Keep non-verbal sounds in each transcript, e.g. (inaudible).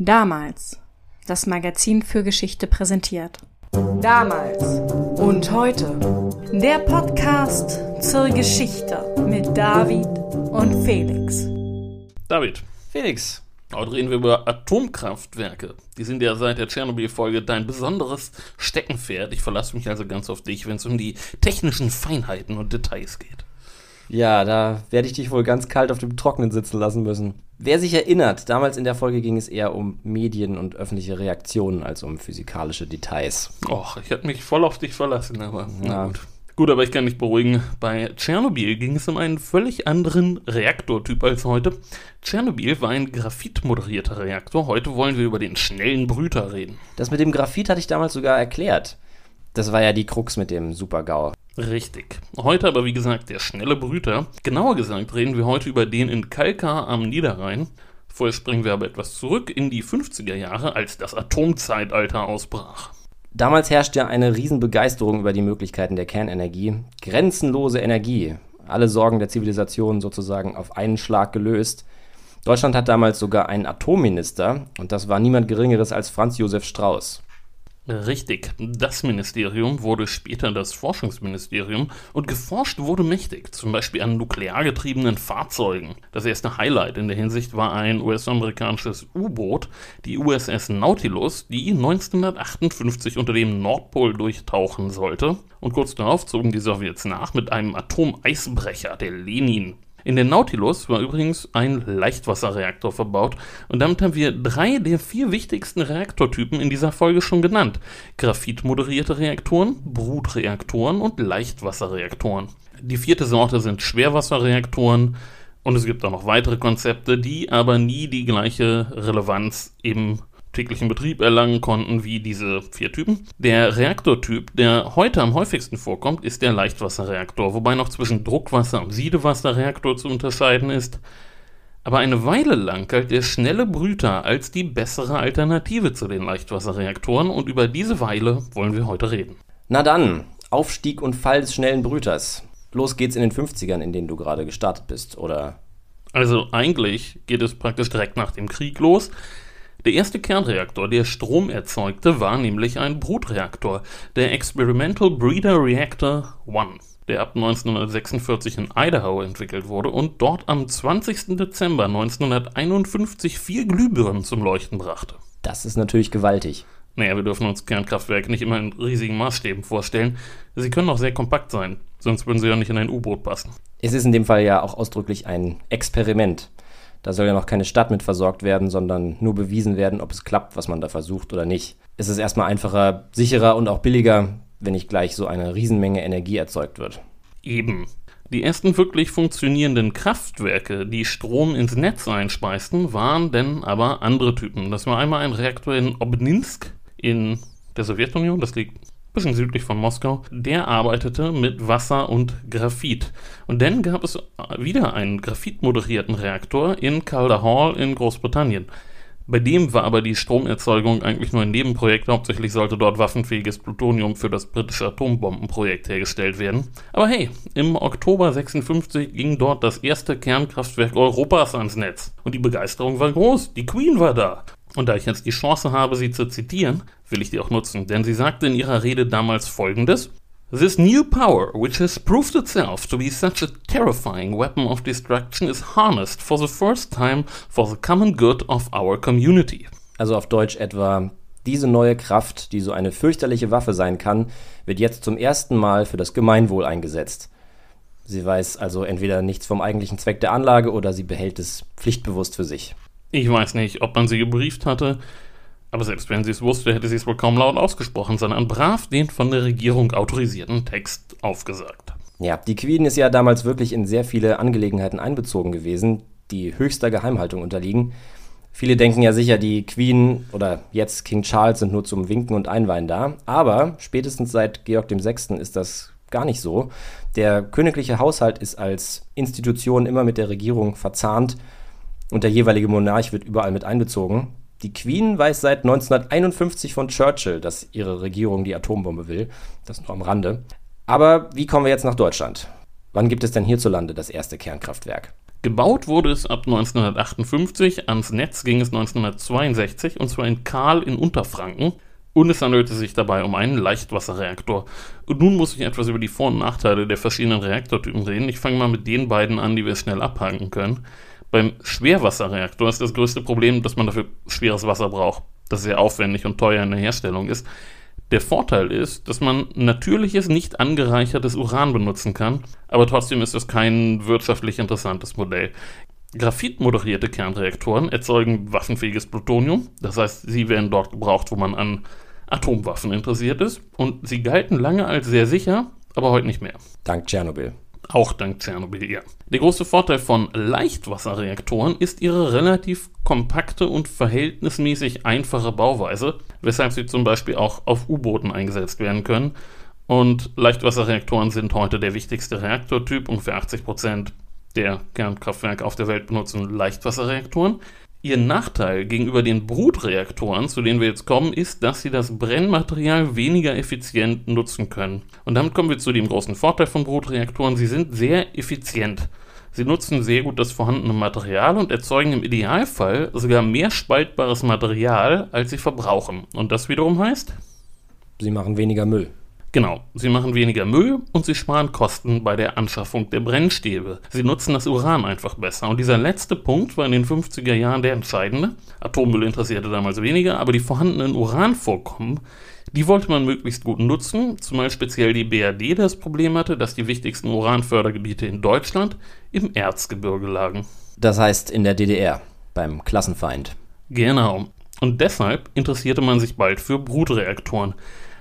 Damals. Das Magazin für Geschichte präsentiert. Damals und heute. Der Podcast zur Geschichte mit David und Felix. David, Felix, heute reden wir über Atomkraftwerke. Die sind ja seit der Tschernobyl-Folge dein besonderes Steckenpferd. Ich verlasse mich also ganz auf dich, wenn es um die technischen Feinheiten und Details geht. Ja, da werde ich dich wohl ganz kalt auf dem Trockenen sitzen lassen müssen. Wer sich erinnert, damals in der Folge ging es eher um Medien und öffentliche Reaktionen als um physikalische Details. Och, ich hätte mich voll auf dich verlassen, aber na Ja. gut. Gut, aber ich kann dich beruhigen. Bei Tschernobyl ging es um einen völlig anderen Reaktortyp als heute. Tschernobyl war ein graphitmoderierter Reaktor. Heute wollen wir über den schnellen Brüter reden. Das mit dem Graphit hatte ich damals sogar erklärt. Das war ja die Krux mit dem Super-GAU. Richtig. Heute aber, wie gesagt, der schnelle Brüter. Genauer gesagt reden wir heute über den in Kalkar am Niederrhein. Vorher springen wir aber etwas zurück in die 50er Jahre, als das Atomzeitalter ausbrach. Damals herrschte eine Riesenbegeisterung über die Möglichkeiten der Kernenergie. Grenzenlose Energie. Alle Sorgen der Zivilisation sozusagen auf einen Schlag gelöst. Deutschland hat damals sogar einen Atomminister und das war niemand Geringeres als Franz Josef Strauß. Richtig, das Ministerium wurde später das Forschungsministerium und geforscht wurde mächtig, zum Beispiel an nuklear getriebenen Fahrzeugen. Das erste Highlight in der Hinsicht war ein US-amerikanisches U-Boot, die USS Nautilus, die 1958 unter dem Nordpol durchtauchen sollte. Und kurz darauf zogen die Sowjets nach mit einem Atomeisbrecher, der Lenin. In der Nautilus war übrigens ein Leichtwasserreaktor verbaut und damit haben wir drei der vier wichtigsten Reaktortypen in dieser Folge schon genannt. Graphitmoderierte Reaktoren, Brutreaktoren und Leichtwasserreaktoren. Die vierte Sorte sind Schwerwasserreaktoren und es gibt auch noch weitere Konzepte, die aber nie die gleiche Relevanz im täglichen Betrieb erlangen konnten wie diese vier Typen. Der Reaktortyp, der heute am häufigsten vorkommt, ist der Leichtwasserreaktor, wobei noch zwischen Druckwasser- und Siedewasserreaktor zu unterscheiden ist. Aber eine Weile lang galt der schnelle Brüter als die bessere Alternative zu den Leichtwasserreaktoren und über diese Weile wollen wir heute reden. Na dann, Aufstieg und Fall des schnellen Brüters. Los geht's in den 50ern, in denen du gerade gestartet bist, oder? Also eigentlich geht es praktisch direkt nach dem Krieg los. Der erste Kernreaktor, der Strom erzeugte, war nämlich ein Brutreaktor, der Experimental Breeder Reactor 1, der ab 1946 in Idaho entwickelt wurde und dort am 20. Dezember 1951 vier Glühbirnen zum Leuchten brachte. Das ist natürlich gewaltig. Naja, wir dürfen uns Kernkraftwerke nicht immer in riesigen Maßstäben vorstellen. Sie können auch sehr kompakt sein, sonst würden sie ja nicht in ein U-Boot passen. Es ist in dem Fall ja auch ausdrücklich ein Experiment. Da soll ja noch keine Stadt mit versorgt werden, sondern nur bewiesen werden, ob es klappt, was man da versucht oder nicht. Es ist erstmal einfacher, sicherer und auch billiger, wenn nicht gleich so eine Riesenmenge Energie erzeugt wird. Eben. Die ersten wirklich funktionierenden Kraftwerke, die Strom ins Netz einspeisten, waren denn aber andere Typen. Das war einmal ein Reaktor in Obninsk in der Sowjetunion, das liegt bisschen südlich von Moskau. Der arbeitete mit Wasser und Graphit. Und dann gab es wieder einen graphitmoderierten Reaktor in Calder Hall in Großbritannien. Bei dem war aber die Stromerzeugung eigentlich nur ein Nebenprojekt. Hauptsächlich sollte dort waffenfähiges Plutonium für das britische Atombombenprojekt hergestellt werden. Aber hey, im Oktober 56 ging dort das erste Kernkraftwerk Europas ans Netz. Und die Begeisterung war groß. Die Queen war da. Und da ich jetzt die Chance habe, sie zu zitieren, will ich die auch nutzen, denn sie sagte in ihrer Rede damals folgendes. This new power, which has proved itself to be such a terrifying weapon of destruction, is harnessed for the first time for the common good of our community. Also auf Deutsch etwa, diese neue Kraft, die so eine fürchterliche Waffe sein kann, wird jetzt zum ersten Mal für das Gemeinwohl eingesetzt. Sie weiß also entweder nichts vom eigentlichen Zweck der Anlage oder sie behält es pflichtbewusst für sich. Ich weiß nicht, ob man sie gebrieft hatte, aber selbst wenn sie es wusste, hätte sie es wohl kaum laut ausgesprochen, sondern brav den von der Regierung autorisierten Text aufgesagt. Ja, die Queen ist ja damals wirklich in sehr viele Angelegenheiten einbezogen gewesen, die höchster Geheimhaltung unterliegen. Viele denken ja sicher, die Queen oder jetzt King Charles sind nur zum Winken und Einweihen da. Aber spätestens seit Georg VI. ist das gar nicht so. Der königliche Haushalt ist als Institution immer mit der Regierung verzahnt und der jeweilige Monarch wird überall mit einbezogen. Die Queen weiß seit 1951 von Churchill, dass ihre Regierung die Atombombe will. Das nur am Rande. Aber wie kommen wir jetzt nach Deutschland? Wann gibt es denn hierzulande das erste Kernkraftwerk? Gebaut wurde es ab 1958, ans Netz ging es 1962 und zwar in Kahl in Unterfranken. Und es handelte sich dabei um einen Leichtwasserreaktor. Und nun muss ich etwas über die Vor- und Nachteile der verschiedenen Reaktortypen reden. Ich fange mal mit den beiden an, die wir schnell abhaken können. Beim Schwerwasserreaktor ist das größte Problem, dass man dafür schweres Wasser braucht, das sehr aufwendig und teuer in der Herstellung ist. Der Vorteil ist, dass man natürliches, nicht angereichertes Uran benutzen kann, aber trotzdem ist es kein wirtschaftlich interessantes Modell. Graphit-moderierte Kernreaktoren erzeugen waffenfähiges Plutonium, das heißt, sie werden dort gebraucht, wo man an Atomwaffen interessiert ist, und sie galten lange als sehr sicher, aber heute nicht mehr. Dank Tschernobyl. Auch dank Tschernobyl, ja. Der große Vorteil von Leichtwasserreaktoren ist ihre relativ kompakte und verhältnismäßig einfache Bauweise, weshalb sie zum Beispiel auch auf U-Booten eingesetzt werden können. Und Leichtwasserreaktoren sind heute der wichtigste Reaktortyp. Ungefähr 80 Prozent der Kernkraftwerke auf der Welt benutzen Leichtwasserreaktoren. Ihr Nachteil gegenüber den Brutreaktoren, zu denen wir jetzt kommen, ist, dass sie das Brennmaterial weniger effizient nutzen können. Und damit kommen wir zu dem großen Vorteil von Brutreaktoren. Sie sind sehr effizient. Sie nutzen sehr gut das vorhandene Material und erzeugen im Idealfall sogar mehr spaltbares Material, als sie verbrauchen. Und das wiederum heißt? Sie machen weniger Müll. Genau, sie machen weniger Müll und sie sparen Kosten bei der Anschaffung der Brennstäbe. Sie nutzen das Uran einfach besser. Und dieser letzte Punkt war in den 50er Jahren der entscheidende. Atommüll interessierte damals weniger, aber die vorhandenen Uranvorkommen, die wollte man möglichst gut nutzen, zumal speziell die BRD das Problem hatte, dass die wichtigsten Uranfördergebiete in Deutschland im Erzgebirge lagen. Das heißt in der DDR, beim Klassenfeind. Genau. Und deshalb interessierte man sich bald für Brutreaktoren.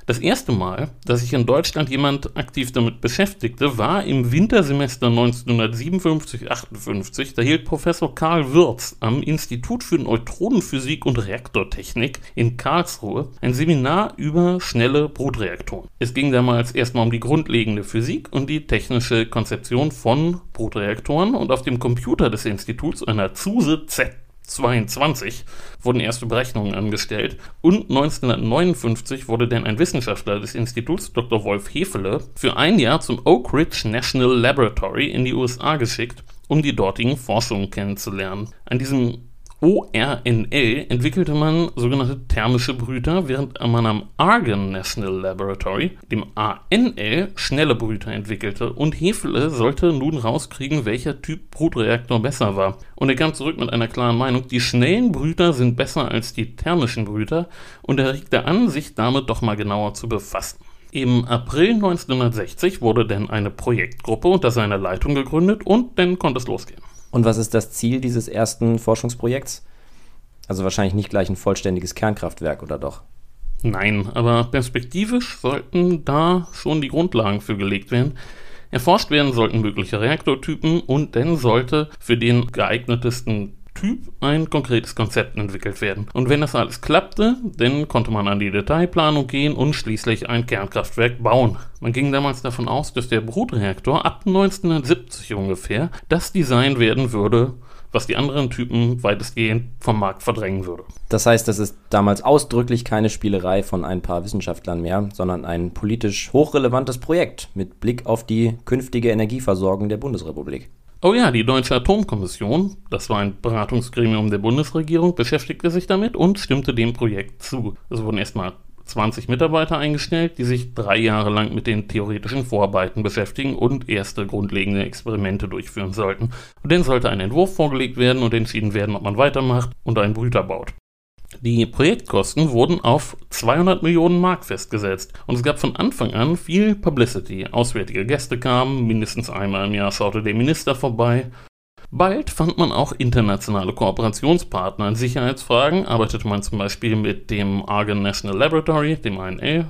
Das erste Mal, dass sich in Deutschland jemand aktiv damit beschäftigte, war im Wintersemester 1957-58. Da hielt Professor Karl Würz am Institut für Neutronenphysik und Reaktortechnik in Karlsruhe ein Seminar über schnelle Brutreaktoren. Es ging damals erstmal um die grundlegende Physik und die technische Konzeption von Brutreaktoren und auf dem Computer des Instituts, einer Zuse Z 22 wurden erste Berechnungen angestellt und 1959 wurde dann ein Wissenschaftler des Instituts, Dr. Wolf Hefele, für ein Jahr zum Oak Ridge National Laboratory in die USA geschickt, um die dortigen Forschungen kennenzulernen. An diesem ORNL entwickelte man sogenannte thermische Brüter, während man am Argonne National Laboratory, dem ANL, schnelle Brüter entwickelte und Hefele sollte nun rauskriegen, welcher Typ Brutreaktor besser war. Und er kam zurück mit einer klaren Meinung, die schnellen Brüter sind besser als die thermischen Brüter und er regte an, sich damit doch mal genauer zu befassen. Im April 1960 wurde dann eine Projektgruppe unter seiner Leitung gegründet und dann konnte es losgehen. Und was ist das Ziel dieses ersten Forschungsprojekts? Also wahrscheinlich nicht gleich ein vollständiges Kernkraftwerk, oder doch? Nein, aber perspektivisch sollten da schon die Grundlagen für gelegt werden. Erforscht werden sollten mögliche Reaktortypen und dann sollte für den geeignetesten Typ ein konkretes Konzept entwickelt werden. Und wenn das alles klappte, dann konnte man an die Detailplanung gehen und schließlich ein Kernkraftwerk bauen. Man ging damals davon aus, dass der Brutreaktor ab 1970 ungefähr das Design werden würde, was die anderen Typen weitestgehend vom Markt verdrängen würde. Das heißt, das ist damals ausdrücklich keine Spielerei von ein paar Wissenschaftlern mehr, sondern ein politisch hochrelevantes Projekt mit Blick auf die künftige Energieversorgung der Bundesrepublik. Oh ja, die Deutsche Atomkommission, das war ein Beratungsgremium der Bundesregierung, beschäftigte sich damit und stimmte dem Projekt zu. Es wurden erstmal 20 Mitarbeiter eingestellt, die sich drei Jahre lang mit den theoretischen Vorarbeiten beschäftigen und erste grundlegende Experimente durchführen sollten. Und dann sollte ein Entwurf vorgelegt werden und entschieden werden, ob man weitermacht und einen Brüter baut. Die Projektkosten wurden auf 200 Millionen Mark festgesetzt und es gab von Anfang an viel Publicity. Auswärtige Gäste kamen, mindestens einmal im Jahr schaute der Minister vorbei. Bald fand man auch internationale Kooperationspartner in Sicherheitsfragen, arbeitete man zum Beispiel mit dem Argonne National Laboratory, dem ANL,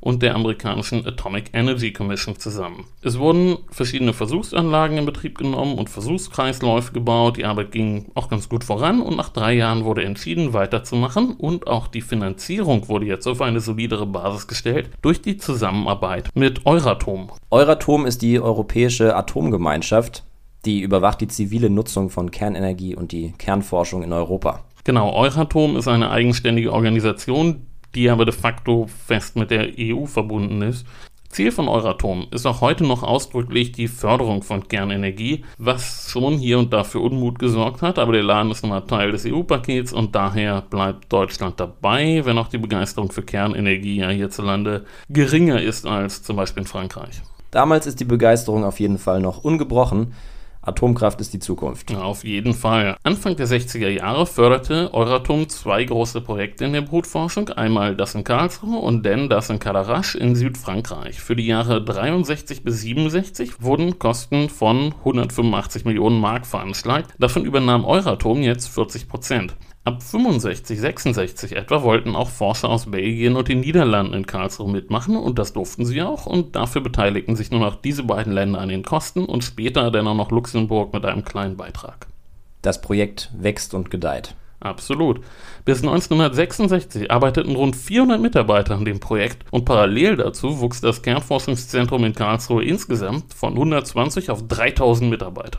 und der amerikanischen Atomic Energy Commission zusammen. Es wurden verschiedene Versuchsanlagen in Betrieb genommen und Versuchskreisläufe gebaut. Die Arbeit ging auch ganz gut voran und nach drei Jahren wurde entschieden, weiterzumachen und auch die Finanzierung wurde jetzt auf eine solidere Basis gestellt durch die Zusammenarbeit mit Euratom. Euratom ist die europäische Atomgemeinschaft, die überwacht die zivile Nutzung von Kernenergie und die Kernforschung in Europa. Genau, Euratom ist eine eigenständige Organisation, die aber de facto fest mit der EU verbunden ist. Ziel von Euratom ist auch heute noch ausdrücklich die Förderung von Kernenergie, was schon hier und da für Unmut gesorgt hat, aber der Laden ist nun mal Teil des EU-Pakets und daher bleibt Deutschland dabei, wenn auch die Begeisterung für Kernenergie ja hierzulande geringer ist als zum Beispiel in Frankreich. Damals ist die Begeisterung auf jeden Fall noch ungebrochen. Atomkraft ist die Zukunft. Auf jeden Fall. Anfang der 60er Jahre förderte Euratom zwei große Projekte in der Brutforschung. Einmal das in Karlsruhe und dann das in Cadarache in Südfrankreich. Für die Jahre 63 bis 67 wurden Kosten von 185 Millionen Mark veranschlagt. Davon übernahm Euratom jetzt 40 Prozent. Ab 65, 66 etwa wollten auch Forscher aus Belgien und den Niederlanden in Karlsruhe mitmachen und das durften sie auch und dafür beteiligten sich nur noch diese beiden Länder an den Kosten und später dann auch noch Luxemburg mit einem kleinen Beitrag. Das Projekt wächst und gedeiht. Absolut. Bis 1966 arbeiteten rund 400 Mitarbeiter an dem Projekt und parallel dazu wuchs das Kernforschungszentrum in Karlsruhe insgesamt von 120 auf 3000 Mitarbeiter.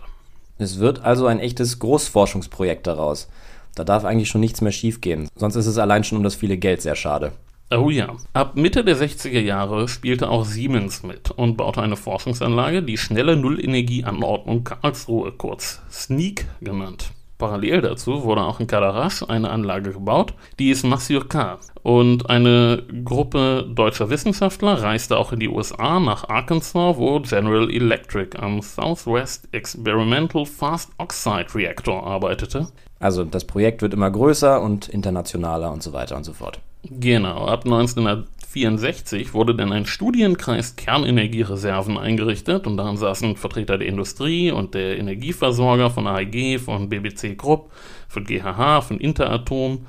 Es wird also ein echtes Großforschungsprojekt daraus. Da darf eigentlich schon nichts mehr schiefgehen. Sonst ist es allein schon um das viele Geld sehr schade. Oh ja. Ab Mitte der 60er Jahre spielte auch Siemens mit und baute eine Forschungsanlage, die schnelle Nullenergieanordnung Karlsruhe, kurz SNEAK genannt. Parallel dazu wurde auch in Cadarache eine Anlage gebaut, die ist Massurka. Und eine Gruppe deutscher Wissenschaftler reiste auch in die USA nach Arkansas, wo General Electric am Southwest Experimental Fast Oxide Reactor arbeitete. Also das Projekt wird immer größer und internationaler und so weiter und so fort. Genau, ab 1964 wurde dann ein Studienkreis Kernenergiereserven eingerichtet und daran saßen Vertreter der Industrie und der Energieversorger von AEG, von BBC Group, von GHH, von Interatom,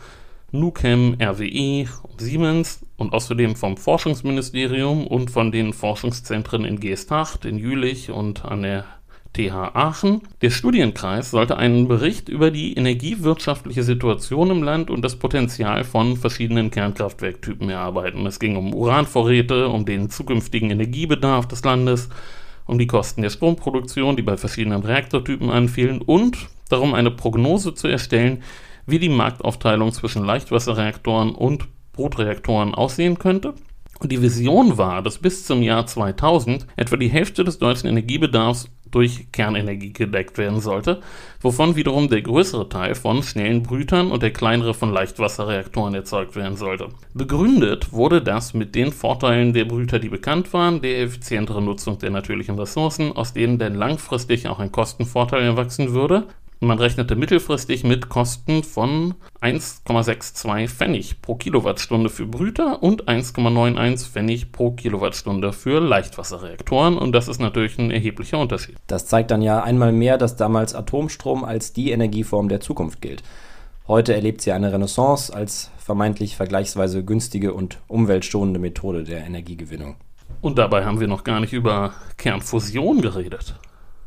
Nuchem, RWE und Siemens und außerdem vom Forschungsministerium und von den Forschungszentren in Geesthacht, in Jülich und an der TH Aachen. Der Studienkreis sollte einen Bericht über die energiewirtschaftliche Situation im Land und das Potenzial von verschiedenen Kernkraftwerktypen erarbeiten. Es ging um Uranvorräte, um den zukünftigen Energiebedarf des Landes, um die Kosten der Stromproduktion, die bei verschiedenen Reaktortypen anfielen und darum eine Prognose zu erstellen, wie die Marktaufteilung zwischen Leichtwasserreaktoren und Brutreaktoren aussehen könnte. Und die Vision war, dass bis zum Jahr 2000 etwa die Hälfte des deutschen Energiebedarfs durch Kernenergie gedeckt werden sollte, wovon wiederum der größere Teil von schnellen Brütern und der kleinere von Leichtwasserreaktoren erzeugt werden sollte. Begründet wurde das mit den Vorteilen der Brüter, die bekannt waren, der effizienteren Nutzung der natürlichen Ressourcen, aus denen dann langfristig auch ein Kostenvorteil erwachsen würde, man rechnete mittelfristig mit Kosten von 1,62 Pfennig pro Kilowattstunde für Brüter und 1,91 Pfennig pro Kilowattstunde für Leichtwasserreaktoren. Und das ist natürlich ein erheblicher Unterschied. Das zeigt dann ja einmal mehr, dass damals Atomstrom als die Energieform der Zukunft gilt. Heute erlebt sie eine Renaissance als vermeintlich vergleichsweise günstige und umweltschonende Methode der Energiegewinnung. Und dabei haben wir noch gar nicht über Kernfusion geredet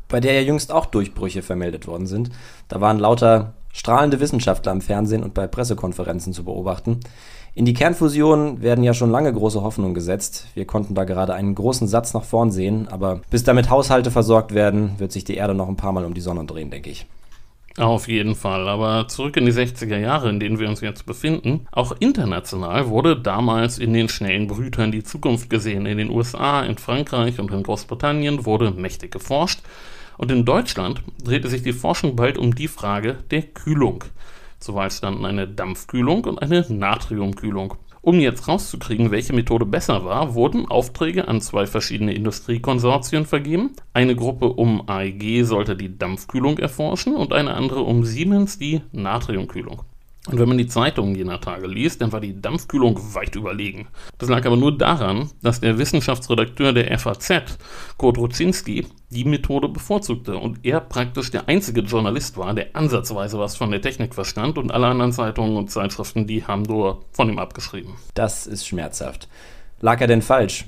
bei der ja jüngst auch Durchbrüche vermeldet worden sind. Da waren lauter strahlende Wissenschaftler am Fernsehen und bei Pressekonferenzen zu beobachten. In die Kernfusion werden ja schon lange große Hoffnungen gesetzt. Wir konnten da gerade einen großen Satz nach vorn sehen, aber bis damit Haushalte versorgt werden, wird sich die Erde noch ein paar Mal um die Sonne drehen, denke ich. Auf jeden Fall, aber zurück in die 60er Jahre, in denen wir uns jetzt befinden. Auch international wurde damals in den schnellen Brütern die Zukunft gesehen. In den USA, in Frankreich und in Großbritannien wurde mächtig geforscht. Und in Deutschland drehte sich die Forschung bald um die Frage der Kühlung. Wahl standen eine Dampfkühlung und eine Natriumkühlung. Um jetzt rauszukriegen, welche Methode besser war, wurden Aufträge an zwei verschiedene Industriekonsortien vergeben. Eine Gruppe um AEG sollte die Dampfkühlung erforschen und eine andere um Siemens die Natriumkühlung. Und wenn man die Zeitungen jener Tage liest, dann war die Dampfkühlung weit überlegen. Das lag aber nur daran, dass der Wissenschaftsredakteur der FAZ, Kurt Ruczynski, die Methode bevorzugte und er praktisch der einzige Journalist war, der ansatzweise was von der Technik verstand und alle anderen Zeitungen und Zeitschriften, die haben nur von ihm abgeschrieben. Das ist schmerzhaft. Lag er denn falsch?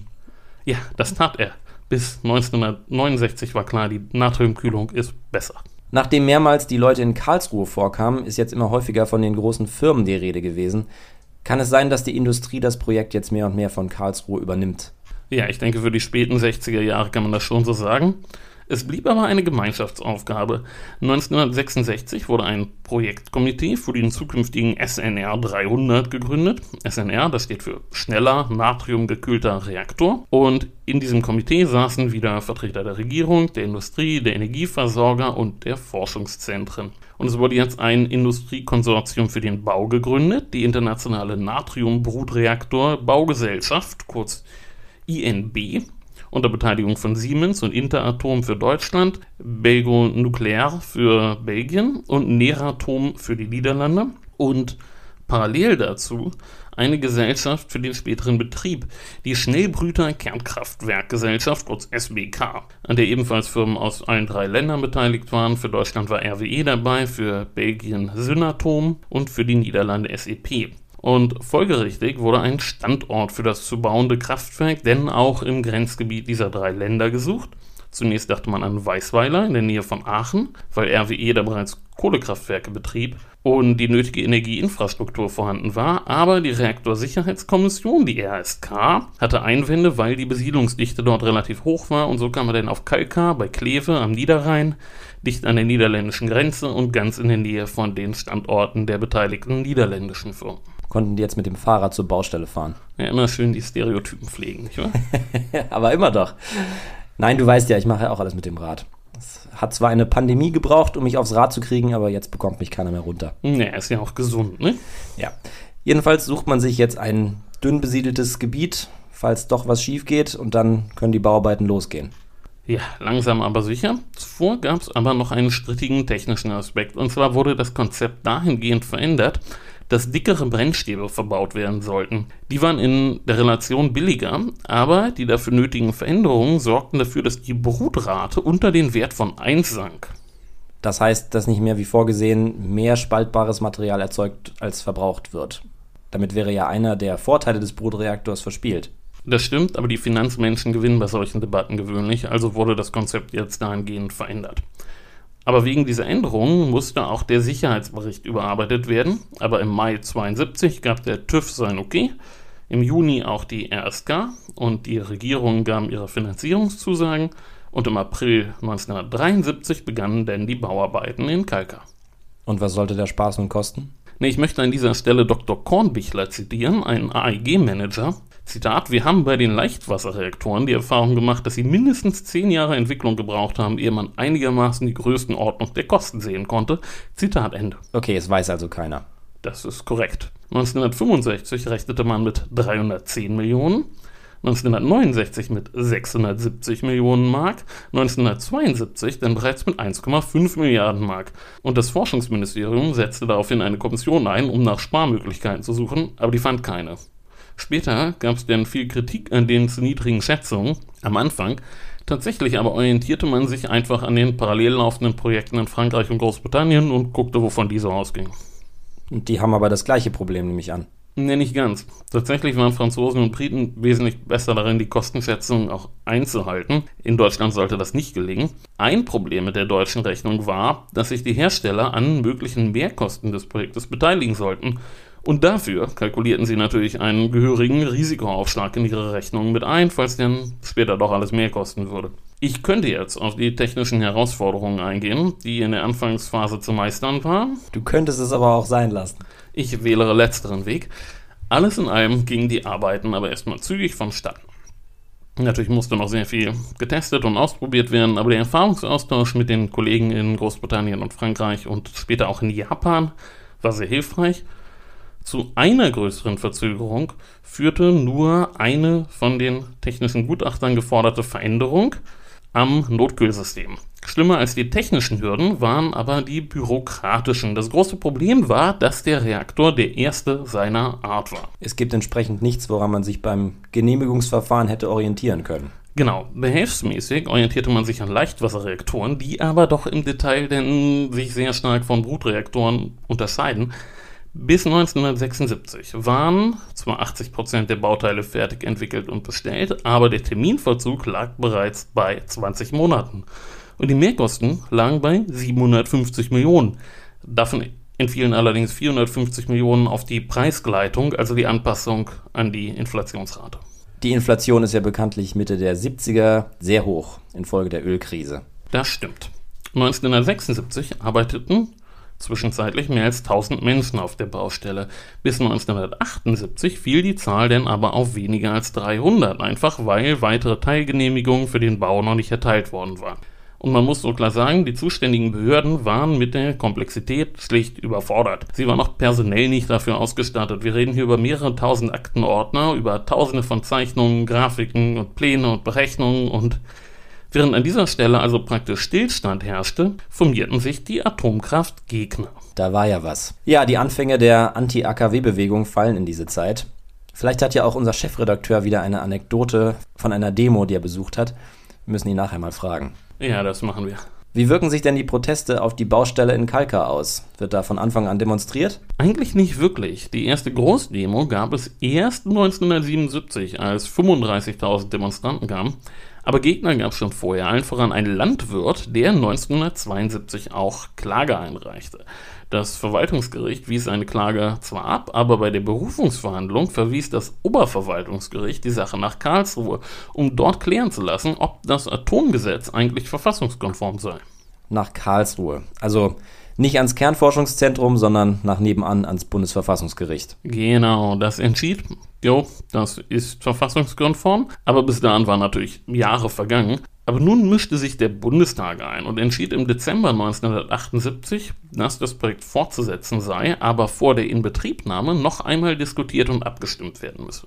Ja, das tat er. Bis 1969 war klar, die Natriumkühlung ist besser. Nachdem mehrmals die Leute in Karlsruhe vorkamen, ist jetzt immer häufiger von den großen Firmen die Rede gewesen. Kann es sein, dass die Industrie das Projekt jetzt mehr und mehr von Karlsruhe übernimmt? Ja, ich denke, für die späten 60er Jahre kann man das schon so sagen. Es blieb aber eine Gemeinschaftsaufgabe. 1966 wurde ein Projektkomitee für den zukünftigen SNR 300 gegründet. SNR, das steht für schneller natriumgekühlter Reaktor. Und in diesem Komitee saßen wieder Vertreter der Regierung, der Industrie, der Energieversorger und der Forschungszentren. Und es wurde jetzt ein Industriekonsortium für den Bau gegründet, die Internationale Natriumbrutreaktor Baugesellschaft, kurz INB unter Beteiligung von Siemens und Interatom für Deutschland, Belgo Nuclear für Belgien und Neratom für die Niederlande und parallel dazu eine Gesellschaft für den späteren Betrieb, die Schnellbrüter Kernkraftwerkgesellschaft, kurz SBK, an der ebenfalls Firmen aus allen drei Ländern beteiligt waren. Für Deutschland war RWE dabei, für Belgien Synatom und für die Niederlande SEP. Und folgerichtig wurde ein Standort für das zu bauende Kraftwerk denn auch im Grenzgebiet dieser drei Länder gesucht. Zunächst dachte man an Weißweiler in der Nähe von Aachen, weil RWE da bereits Kohlekraftwerke betrieb und die nötige Energieinfrastruktur vorhanden war, aber die Reaktorsicherheitskommission, die RSK, hatte Einwände, weil die Besiedlungsdichte dort relativ hoch war. Und so kam man dann auf Kalkar bei Kleve am Niederrhein, dicht an der niederländischen Grenze und ganz in der Nähe von den Standorten der beteiligten niederländischen Firmen konnten die jetzt mit dem Fahrrad zur Baustelle fahren. Ja, immer schön die Stereotypen pflegen, nicht wahr? (laughs) Aber immer doch. Nein, du weißt ja, ich mache ja auch alles mit dem Rad. Es hat zwar eine Pandemie gebraucht, um mich aufs Rad zu kriegen, aber jetzt bekommt mich keiner mehr runter. Ja, ist ja auch gesund, ne? Ja. Jedenfalls sucht man sich jetzt ein dünn besiedeltes Gebiet, falls doch was schief geht, und dann können die Bauarbeiten losgehen. Ja, langsam aber sicher. Zuvor gab es aber noch einen strittigen technischen Aspekt. Und zwar wurde das Konzept dahingehend verändert, dass dickere Brennstäbe verbaut werden sollten. Die waren in der Relation billiger, aber die dafür nötigen Veränderungen sorgten dafür, dass die Brutrate unter den Wert von 1 sank. Das heißt, dass nicht mehr wie vorgesehen mehr spaltbares Material erzeugt als verbraucht wird. Damit wäre ja einer der Vorteile des Brutreaktors verspielt. Das stimmt, aber die Finanzmenschen gewinnen bei solchen Debatten gewöhnlich, also wurde das Konzept jetzt dahingehend verändert. Aber wegen dieser Änderungen musste auch der Sicherheitsbericht überarbeitet werden. Aber im Mai 72 gab der TÜV sein Okay, im Juni auch die RSK und die Regierung gaben ihre Finanzierungszusagen und im April 1973 begannen dann die Bauarbeiten in Kalka. Und was sollte der Spaß nun kosten? Nee, ich möchte an dieser Stelle Dr. Kornbichler zitieren, einen AEG-Manager, Zitat, wir haben bei den Leichtwasserreaktoren die Erfahrung gemacht, dass sie mindestens zehn Jahre Entwicklung gebraucht haben, ehe man einigermaßen die Größenordnung der Kosten sehen konnte. Zitat Ende. Okay, es weiß also keiner. Das ist korrekt. 1965 rechnete man mit 310 Millionen, 1969 mit 670 Millionen Mark, 1972 dann bereits mit 1,5 Milliarden Mark. Und das Forschungsministerium setzte daraufhin eine Kommission ein, um nach Sparmöglichkeiten zu suchen, aber die fand keine. Später gab es dann viel Kritik an den zu niedrigen Schätzungen am Anfang. Tatsächlich aber orientierte man sich einfach an den parallel laufenden Projekten in Frankreich und Großbritannien und guckte, wovon diese ausgingen. Und die haben aber das gleiche Problem, nehme ich an. Ne, nicht ganz. Tatsächlich waren Franzosen und Briten wesentlich besser darin, die Kostenschätzungen auch einzuhalten. In Deutschland sollte das nicht gelingen. Ein Problem mit der deutschen Rechnung war, dass sich die Hersteller an möglichen Mehrkosten des Projektes beteiligen sollten. Und dafür kalkulierten sie natürlich einen gehörigen Risikoaufschlag in ihre Rechnungen mit ein, falls denn später doch alles mehr kosten würde. Ich könnte jetzt auf die technischen Herausforderungen eingehen, die in der Anfangsphase zu meistern waren. Du könntest es aber auch sein lassen. Ich wähle letzteren Weg. Alles in allem gingen die Arbeiten aber erstmal zügig vonstatten. Natürlich musste noch sehr viel getestet und ausprobiert werden, aber der Erfahrungsaustausch mit den Kollegen in Großbritannien und Frankreich und später auch in Japan war sehr hilfreich zu einer größeren Verzögerung führte nur eine von den technischen Gutachtern geforderte Veränderung am Notkühlsystem. Schlimmer als die technischen Hürden waren aber die bürokratischen. Das große Problem war, dass der Reaktor der erste seiner Art war. Es gibt entsprechend nichts, woran man sich beim Genehmigungsverfahren hätte orientieren können. Genau, behelfsmäßig orientierte man sich an Leichtwasserreaktoren, die aber doch im Detail denn sich sehr stark von Brutreaktoren unterscheiden. Bis 1976 waren zwar 80% der Bauteile fertig entwickelt und bestellt, aber der Terminverzug lag bereits bei 20 Monaten. Und die Mehrkosten lagen bei 750 Millionen. Davon entfielen allerdings 450 Millionen auf die Preisgleitung, also die Anpassung an die Inflationsrate. Die Inflation ist ja bekanntlich Mitte der 70er sehr hoch infolge der Ölkrise. Das stimmt. 1976 arbeiteten zwischenzeitlich mehr als 1000 Menschen auf der Baustelle. Bis 1978 fiel die Zahl denn aber auf weniger als 300, einfach weil weitere Teilgenehmigungen für den Bau noch nicht erteilt worden waren. Und man muss so klar sagen, die zuständigen Behörden waren mit der Komplexität schlicht überfordert. Sie waren auch personell nicht dafür ausgestattet. Wir reden hier über mehrere tausend Aktenordner, über tausende von Zeichnungen, Grafiken und Pläne und Berechnungen und Während an dieser Stelle also praktisch Stillstand herrschte, formierten sich die Atomkraftgegner. Da war ja was. Ja, die Anfänge der Anti-AKW-Bewegung fallen in diese Zeit. Vielleicht hat ja auch unser Chefredakteur wieder eine Anekdote von einer Demo, die er besucht hat. Wir müssen ihn nachher mal fragen. Ja, das machen wir. Wie wirken sich denn die Proteste auf die Baustelle in Kalka aus? Wird da von Anfang an demonstriert? Eigentlich nicht wirklich. Die erste Großdemo gab es erst 1977, als 35.000 Demonstranten kamen. Aber Gegner gab es schon vorher, allen voran ein Landwirt, der 1972 auch Klage einreichte. Das Verwaltungsgericht wies eine Klage zwar ab, aber bei der Berufungsverhandlung verwies das Oberverwaltungsgericht die Sache nach Karlsruhe, um dort klären zu lassen, ob das Atomgesetz eigentlich verfassungskonform sei. Nach Karlsruhe. Also nicht ans Kernforschungszentrum, sondern nach nebenan ans Bundesverfassungsgericht. Genau, das entschied. Jo, das ist verfassungskonform, aber bis dahin waren natürlich Jahre vergangen. Aber nun mischte sich der Bundestag ein und entschied im Dezember 1978, dass das Projekt fortzusetzen sei, aber vor der Inbetriebnahme noch einmal diskutiert und abgestimmt werden müsse.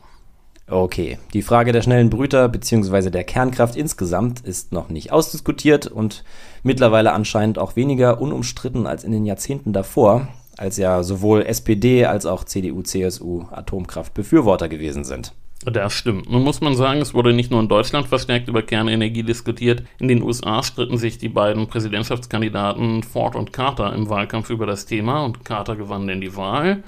Okay, die Frage der schnellen Brüter bzw. der Kernkraft insgesamt ist noch nicht ausdiskutiert und mittlerweile anscheinend auch weniger unumstritten als in den Jahrzehnten davor, als ja sowohl SPD als auch CDU, CSU Atomkraftbefürworter gewesen sind. Das stimmt. Nun muss man sagen, es wurde nicht nur in Deutschland verstärkt über Kernenergie diskutiert. In den USA stritten sich die beiden Präsidentschaftskandidaten Ford und Carter im Wahlkampf über das Thema und Carter gewann denn die Wahl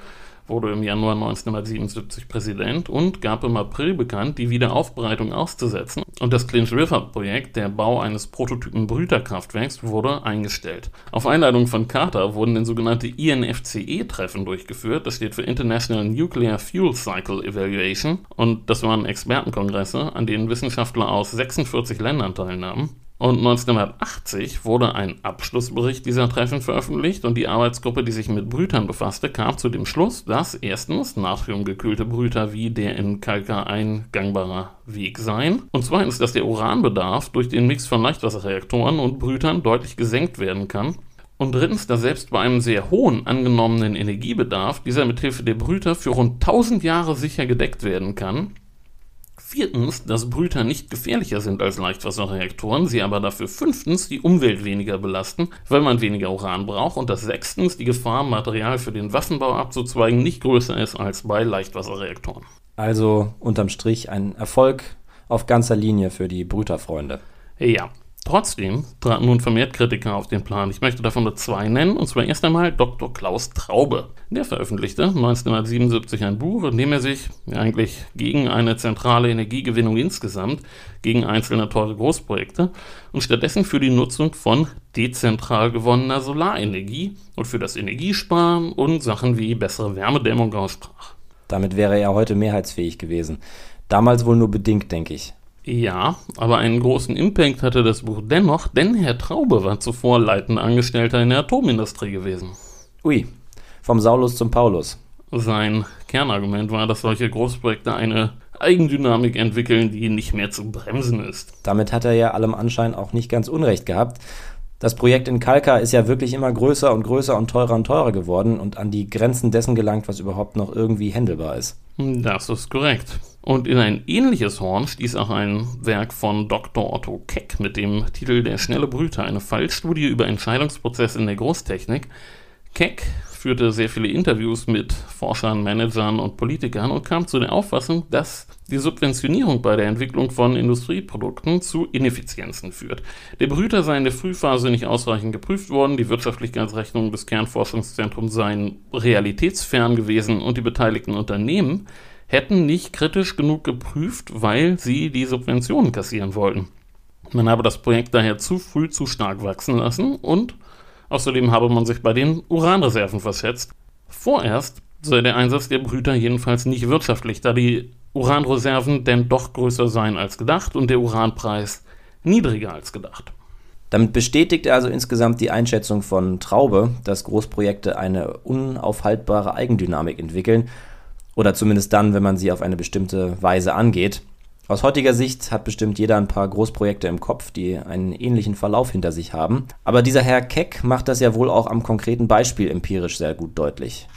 wurde im Januar 1977 Präsident und gab im April bekannt, die Wiederaufbereitung auszusetzen. Und das Clinch River Projekt, der Bau eines Prototypen Brüterkraftwerks, wurde eingestellt. Auf Einladung von Carter wurden dann sogenannte INFCE-Treffen durchgeführt. Das steht für International Nuclear Fuel Cycle Evaluation. Und das waren Expertenkongresse, an denen Wissenschaftler aus 46 Ländern teilnahmen. Und 1980 wurde ein Abschlussbericht dieser Treffen veröffentlicht und die Arbeitsgruppe, die sich mit Brütern befasste, kam zu dem Schluss, dass erstens natriumgekühlte Brüter wie der in Kalka eingangbarer Weg seien und zweitens, dass der Uranbedarf durch den Mix von Leichtwasserreaktoren und Brütern deutlich gesenkt werden kann und drittens, dass selbst bei einem sehr hohen angenommenen Energiebedarf dieser mithilfe der Brüter für rund 1000 Jahre sicher gedeckt werden kann Viertens, dass Brüter nicht gefährlicher sind als Leichtwasserreaktoren, sie aber dafür fünftens die Umwelt weniger belasten, weil man weniger Uran braucht und dass sechstens die Gefahr, Material für den Waffenbau abzuzweigen, nicht größer ist als bei Leichtwasserreaktoren. Also unterm Strich ein Erfolg auf ganzer Linie für die Brüterfreunde. Ja, Trotzdem traten nun vermehrt Kritiker auf den Plan. Ich möchte davon nur zwei nennen, und zwar erst einmal Dr. Klaus Traube. Der veröffentlichte 1977 ein Buch, in dem er sich eigentlich gegen eine zentrale Energiegewinnung insgesamt, gegen einzelne teure Großprojekte und stattdessen für die Nutzung von dezentral gewonnener Solarenergie und für das Energiesparen und Sachen wie bessere Wärmedämmung aussprach. Damit wäre er heute mehrheitsfähig gewesen. Damals wohl nur bedingt, denke ich. Ja, aber einen großen Impact hatte das Buch dennoch, denn Herr Traube war zuvor leitender Angestellter in der Atomindustrie gewesen. Ui, vom Saulus zum Paulus. Sein Kernargument war, dass solche Großprojekte eine Eigendynamik entwickeln, die nicht mehr zu bremsen ist. Damit hat er ja allem Anschein auch nicht ganz Unrecht gehabt. Das Projekt in Kalka ist ja wirklich immer größer und größer und teurer und teurer geworden und an die Grenzen dessen gelangt, was überhaupt noch irgendwie händelbar ist. Das ist korrekt. Und in ein ähnliches Horn stieß auch ein Werk von Dr. Otto Keck mit dem Titel Der schnelle Brüter, eine Fallstudie über Entscheidungsprozesse in der Großtechnik. Keck führte sehr viele Interviews mit Forschern, Managern und Politikern und kam zu der Auffassung, dass die Subventionierung bei der Entwicklung von Industrieprodukten zu Ineffizienzen führt. Der Brüter sei in der Frühphase nicht ausreichend geprüft worden, die Wirtschaftlichkeitsrechnungen des Kernforschungszentrums seien realitätsfern gewesen und die beteiligten Unternehmen hätten nicht kritisch genug geprüft, weil sie die Subventionen kassieren wollten. Man habe das Projekt daher zu früh zu stark wachsen lassen und außerdem habe man sich bei den Uranreserven verschätzt. Vorerst sei der Einsatz der Brüter jedenfalls nicht wirtschaftlich, da die Uranreserven denn doch größer seien als gedacht und der Uranpreis niedriger als gedacht. Damit bestätigt er also insgesamt die Einschätzung von Traube, dass Großprojekte eine unaufhaltbare Eigendynamik entwickeln oder zumindest dann, wenn man sie auf eine bestimmte Weise angeht. Aus heutiger Sicht hat bestimmt jeder ein paar Großprojekte im Kopf, die einen ähnlichen Verlauf hinter sich haben. Aber dieser Herr Keck macht das ja wohl auch am konkreten Beispiel empirisch sehr gut deutlich.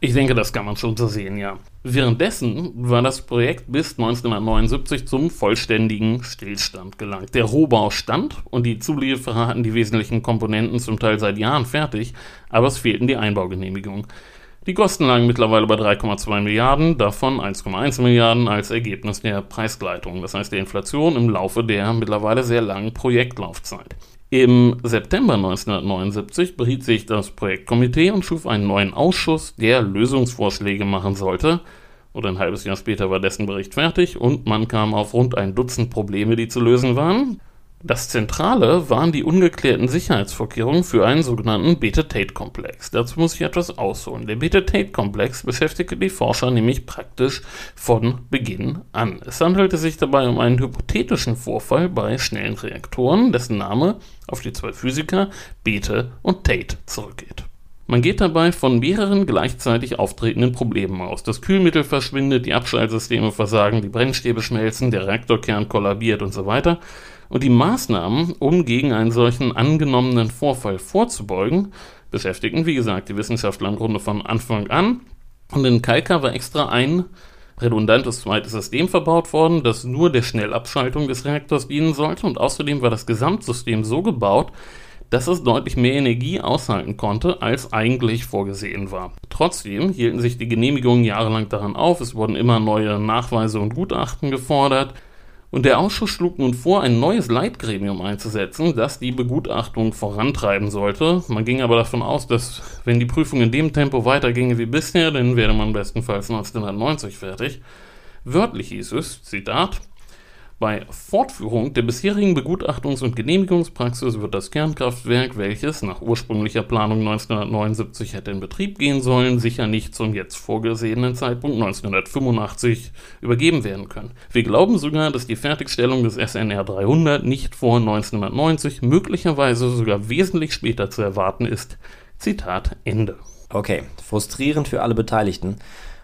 Ich denke, das kann man schon so sehen, ja. Währenddessen war das Projekt bis 1979 zum vollständigen Stillstand gelangt. Der Rohbau stand und die Zulieferer hatten die wesentlichen Komponenten zum Teil seit Jahren fertig, aber es fehlten die Einbaugenehmigungen. Die Kosten lagen mittlerweile bei 3,2 Milliarden, davon 1,1 Milliarden als Ergebnis der Preisgleitung, das heißt der Inflation im Laufe der mittlerweile sehr langen Projektlaufzeit. Im September 1979 beriet sich das Projektkomitee und schuf einen neuen Ausschuss, der Lösungsvorschläge machen sollte. Und ein halbes Jahr später war dessen Bericht fertig und man kam auf rund ein Dutzend Probleme, die zu lösen waren. Das Zentrale waren die ungeklärten Sicherheitsvorkehrungen für einen sogenannten Beta-Tate-Komplex. Dazu muss ich etwas ausholen. Der Beta-Tate-Komplex beschäftigte die Forscher nämlich praktisch von Beginn an. Es handelte sich dabei um einen hypothetischen Vorfall bei schnellen Reaktoren, dessen Name auf die zwei Physiker Bethe und Tate zurückgeht. Man geht dabei von mehreren gleichzeitig auftretenden Problemen aus. Das Kühlmittel verschwindet, die Abschaltsysteme versagen, die Brennstäbe schmelzen, der Reaktorkern kollabiert und so weiter. Und die Maßnahmen, um gegen einen solchen angenommenen Vorfall vorzubeugen, beschäftigten, wie gesagt, die Wissenschaftler im Grunde von Anfang an. Und in Kalka war extra ein redundantes zweites System verbaut worden, das nur der Schnellabschaltung des Reaktors dienen sollte. Und außerdem war das Gesamtsystem so gebaut, dass es deutlich mehr Energie aushalten konnte, als eigentlich vorgesehen war. Trotzdem hielten sich die Genehmigungen jahrelang daran auf, es wurden immer neue Nachweise und Gutachten gefordert, und der Ausschuss schlug nun vor, ein neues Leitgremium einzusetzen, das die Begutachtung vorantreiben sollte. Man ging aber davon aus, dass wenn die Prüfung in dem Tempo weiterginge wie bisher, dann wäre man bestenfalls 1990 fertig. Wörtlich hieß es, Zitat, bei Fortführung der bisherigen Begutachtungs- und Genehmigungspraxis wird das Kernkraftwerk, welches nach ursprünglicher Planung 1979 hätte in Betrieb gehen sollen, sicher nicht zum jetzt vorgesehenen Zeitpunkt 1985 übergeben werden können. Wir glauben sogar, dass die Fertigstellung des SNR 300 nicht vor 1990, möglicherweise sogar wesentlich später zu erwarten ist. Zitat Ende. Okay, frustrierend für alle Beteiligten.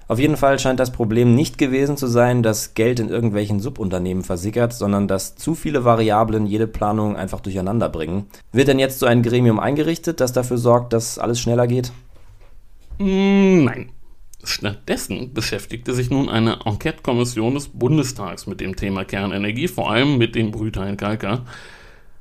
Auf jeden Fall scheint das Problem nicht gewesen zu sein, dass Geld in irgendwelchen Subunternehmen versickert, sondern dass zu viele Variablen jede Planung einfach durcheinander bringen. Wird denn jetzt so ein Gremium eingerichtet, das dafür sorgt, dass alles schneller geht? Mm, nein. Stattdessen beschäftigte sich nun eine Enquete-Kommission des Bundestags mit dem Thema Kernenergie, vor allem mit dem in Kalka.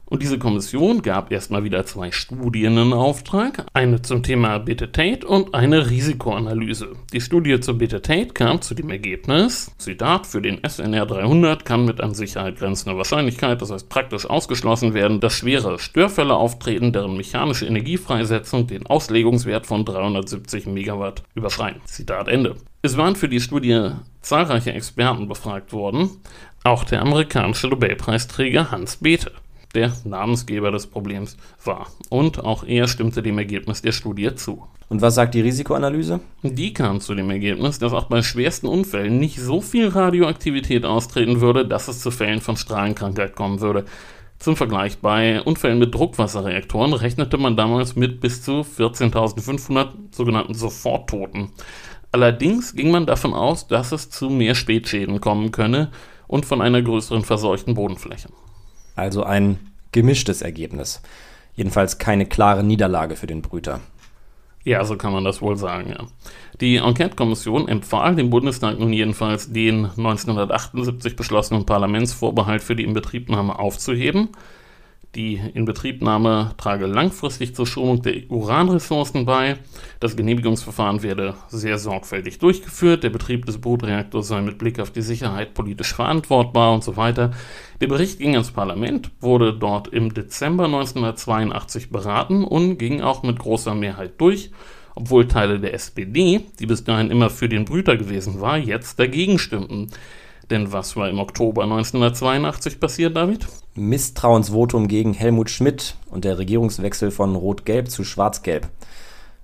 Und diese Kommission gab erstmal wieder zwei Studien in Auftrag, eine zum Thema Beta-Tate und eine Risikoanalyse. Die Studie zur Beta-Tate kam zu dem Ergebnis, Zitat, für den SNR 300 kann mit an Sicherheit grenzender Wahrscheinlichkeit, das heißt praktisch ausgeschlossen werden, dass schwere Störfälle auftreten, deren mechanische Energiefreisetzung den Auslegungswert von 370 Megawatt überschreiten. Zitat Ende. Es waren für die Studie zahlreiche Experten befragt worden, auch der amerikanische Nobelpreisträger Hans Bethe der Namensgeber des Problems war. Und auch er stimmte dem Ergebnis der Studie zu. Und was sagt die Risikoanalyse? Die kam zu dem Ergebnis, dass auch bei schwersten Unfällen nicht so viel Radioaktivität austreten würde, dass es zu Fällen von Strahlenkrankheit kommen würde. Zum Vergleich, bei Unfällen mit Druckwasserreaktoren rechnete man damals mit bis zu 14.500 sogenannten Soforttoten. Allerdings ging man davon aus, dass es zu mehr Spätschäden kommen könne und von einer größeren verseuchten Bodenfläche. Also ein gemischtes Ergebnis. Jedenfalls keine klare Niederlage für den Brüter. Ja, so kann man das wohl sagen, ja. Die Enquete-Kommission empfahl dem Bundestag nun jedenfalls, den 1978 beschlossenen Parlamentsvorbehalt für die Inbetriebnahme aufzuheben die Inbetriebnahme trage langfristig zur Schonung der Uranressourcen bei. Das Genehmigungsverfahren werde sehr sorgfältig durchgeführt. Der Betrieb des Brutreaktors sei mit Blick auf die Sicherheit politisch verantwortbar und so weiter. Der Bericht ging ans Parlament, wurde dort im Dezember 1982 beraten und ging auch mit großer Mehrheit durch obwohl Teile der SPD, die bis dahin immer für den Brüter gewesen war, jetzt dagegen stimmten. Denn was war im Oktober 1982 passiert, David? Misstrauensvotum gegen Helmut Schmidt und der Regierungswechsel von Rot-Gelb zu Schwarz-Gelb.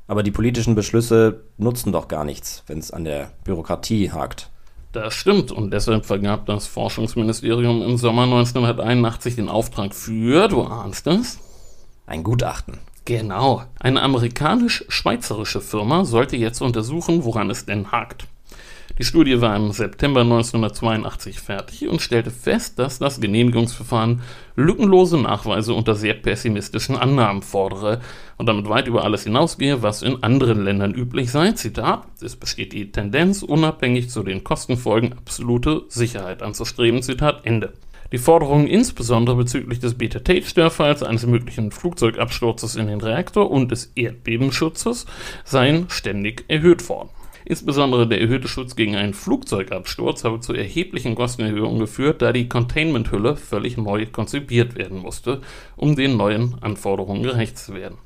Aber die politischen Beschlüsse nutzen doch gar nichts, wenn es an der Bürokratie hakt. Das stimmt und deshalb vergab das Forschungsministerium im Sommer 1981 den Auftrag für, du ahnst es? Ein Gutachten. Genau. Eine amerikanisch-schweizerische Firma sollte jetzt untersuchen, woran es denn hakt. Die Studie war im September 1982 fertig und stellte fest, dass das Genehmigungsverfahren lückenlose Nachweise unter sehr pessimistischen Annahmen fordere und damit weit über alles hinausgehe, was in anderen Ländern üblich sei. Zitat: Es besteht die Tendenz, unabhängig zu den Kostenfolgen absolute Sicherheit anzustreben. Zitat Ende. Die Forderungen insbesondere bezüglich des Beta-Tate-Störfalls, eines möglichen Flugzeugabsturzes in den Reaktor und des Erdbebenschutzes seien ständig erhöht worden. Insbesondere der erhöhte Schutz gegen einen Flugzeugabsturz habe zu erheblichen Kostenerhöhungen geführt, da die Containment-Hülle völlig neu konzipiert werden musste, um den neuen Anforderungen gerecht zu werden.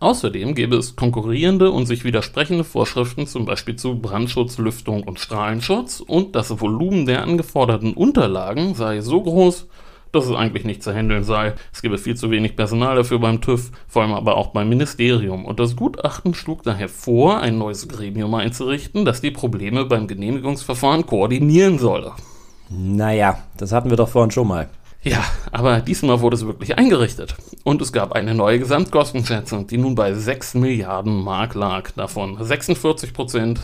Außerdem gäbe es konkurrierende und sich widersprechende Vorschriften, zum Beispiel zu Brandschutz, Lüftung und Strahlenschutz, und das Volumen der angeforderten Unterlagen sei so groß, dass es eigentlich nicht zu handeln sei. Es gebe viel zu wenig Personal dafür beim TÜV, vor allem aber auch beim Ministerium. Und das Gutachten schlug daher vor, ein neues Gremium einzurichten, das die Probleme beim Genehmigungsverfahren koordinieren solle. Naja, das hatten wir doch vorhin schon mal. Ja, aber diesmal wurde es wirklich eingerichtet. Und es gab eine neue Gesamtkostenschätzung, die nun bei 6 Milliarden Mark lag. Davon 46 Prozent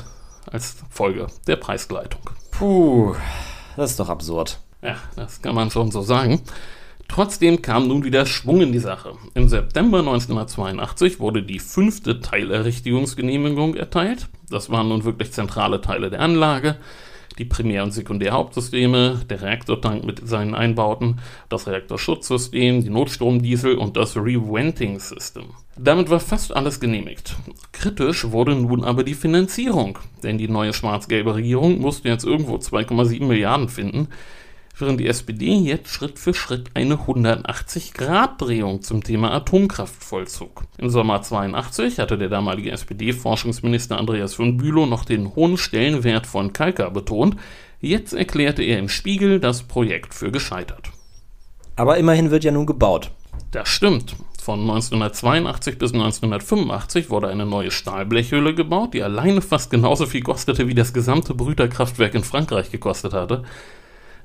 als Folge der Preisgleitung. Puh, das ist doch absurd. Ja, das kann man schon so sagen. Trotzdem kam nun wieder Schwung in die Sache. Im September 1982 wurde die fünfte Teilerrichtigungsgenehmigung erteilt. Das waren nun wirklich zentrale Teile der Anlage. Die Primär- und Sekundärhauptsysteme, der Reaktortank mit seinen Einbauten, das Reaktorschutzsystem, die Notstromdiesel und das Reventing System. Damit war fast alles genehmigt. Kritisch wurde nun aber die Finanzierung, denn die neue schwarz-gelbe Regierung musste jetzt irgendwo 2,7 Milliarden finden während die SPD jetzt Schritt für Schritt eine 180-Grad-Drehung zum Thema Atomkraft vollzog. Im Sommer 82 hatte der damalige SPD-Forschungsminister Andreas von Bülow noch den hohen Stellenwert von Kalka betont. Jetzt erklärte er im Spiegel das Projekt für gescheitert. Aber immerhin wird ja nun gebaut. Das stimmt. Von 1982 bis 1985 wurde eine neue Stahlblechhülle gebaut, die alleine fast genauso viel kostete, wie das gesamte Brüterkraftwerk in Frankreich gekostet hatte.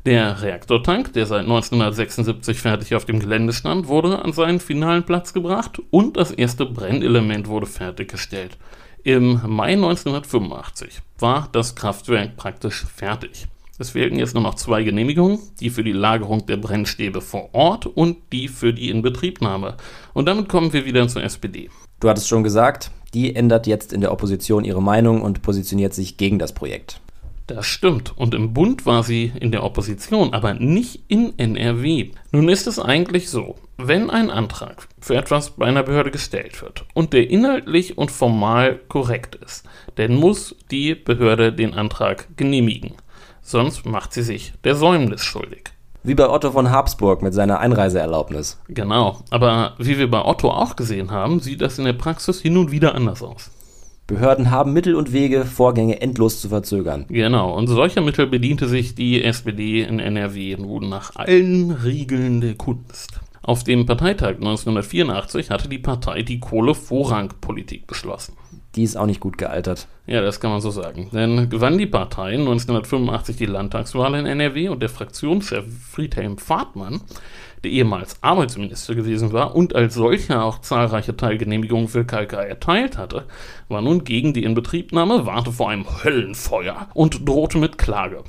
Der Reaktortank, der seit 1976 fertig auf dem Gelände stand, wurde an seinen finalen Platz gebracht und das erste Brennelement wurde fertiggestellt. Im Mai 1985 war das Kraftwerk praktisch fertig. Es fehlten jetzt nur noch zwei Genehmigungen, die für die Lagerung der Brennstäbe vor Ort und die für die Inbetriebnahme. Und damit kommen wir wieder zur SPD. Du hattest schon gesagt, die ändert jetzt in der Opposition ihre Meinung und positioniert sich gegen das Projekt. Das stimmt. Und im Bund war sie in der Opposition, aber nicht in NRW. Nun ist es eigentlich so, wenn ein Antrag für etwas bei einer Behörde gestellt wird und der inhaltlich und formal korrekt ist, dann muss die Behörde den Antrag genehmigen. Sonst macht sie sich der Säumnis schuldig. Wie bei Otto von Habsburg mit seiner Einreiseerlaubnis. Genau, aber wie wir bei Otto auch gesehen haben, sieht das in der Praxis hin und wieder anders aus. Behörden haben Mittel und Wege, Vorgänge endlos zu verzögern. Genau, und solcher Mittel bediente sich die SPD in NRW nun nach allen Riegeln der Kunst. Auf dem Parteitag 1984 hatte die Partei die Kohlevorrangpolitik beschlossen. Die ist auch nicht gut gealtert. Ja, das kann man so sagen. Denn gewann die Partei 1985 die Landtagswahl in NRW und der Fraktionschef Friedhelm Fahrtmann der ehemals Arbeitsminister gewesen war und als solcher auch zahlreiche Teilgenehmigungen für Kalka erteilt hatte, war nun gegen die Inbetriebnahme, warnte vor einem Höllenfeuer und drohte mit Klage.